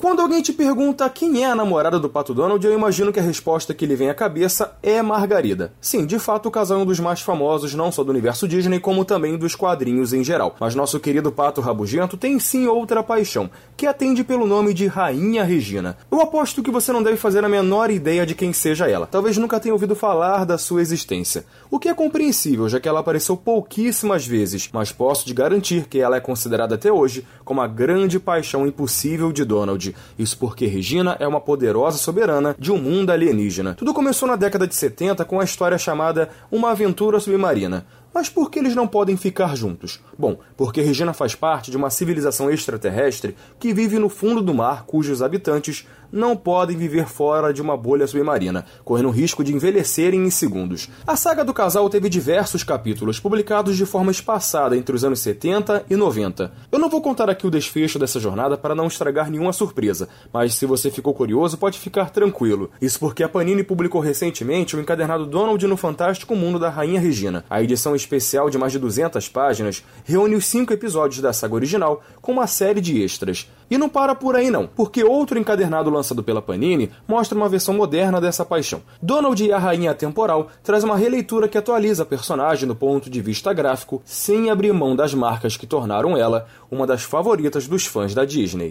Quando alguém te pergunta quem é a namorada do Pato Donald, eu imagino que a resposta que lhe vem à cabeça é Margarida. Sim, de fato, o casal é um dos mais famosos, não só do universo Disney, como também dos quadrinhos em geral. Mas nosso querido Pato Rabugento tem sim outra paixão, que atende pelo nome de Rainha Regina. Eu aposto que você não deve fazer a menor ideia de quem seja ela. Talvez nunca tenha ouvido falar da sua existência. O que é compreensível, já que ela apareceu pouquíssimas vezes, mas posso te garantir que ela é considerada até hoje como a grande paixão impossível de Donald. Isso porque Regina é uma poderosa soberana de um mundo alienígena. Tudo começou na década de 70 com a história chamada Uma Aventura Submarina. Mas por que eles não podem ficar juntos? Bom, porque Regina faz parte de uma civilização extraterrestre que vive no fundo do mar, cujos habitantes não podem viver fora de uma bolha submarina, correndo o risco de envelhecerem em segundos. A saga do casal teve diversos capítulos, publicados de forma espaçada entre os anos 70 e 90. Eu não vou contar aqui o desfecho dessa jornada para não estragar nenhuma surpresa, mas se você ficou curioso, pode ficar tranquilo. Isso porque a Panini publicou recentemente o encadernado Donald no Fantástico Mundo da Rainha Regina. A edição especial de mais de 200 páginas reúne os cinco episódios da saga original com uma série de extras. E não para por aí não, porque outro encadernado lançado pela Panini mostra uma versão moderna dessa paixão. Donald e a Rainha Temporal traz uma releitura que atualiza a personagem do ponto de vista gráfico, sem abrir mão das marcas que tornaram ela uma das favoritas dos fãs da Disney.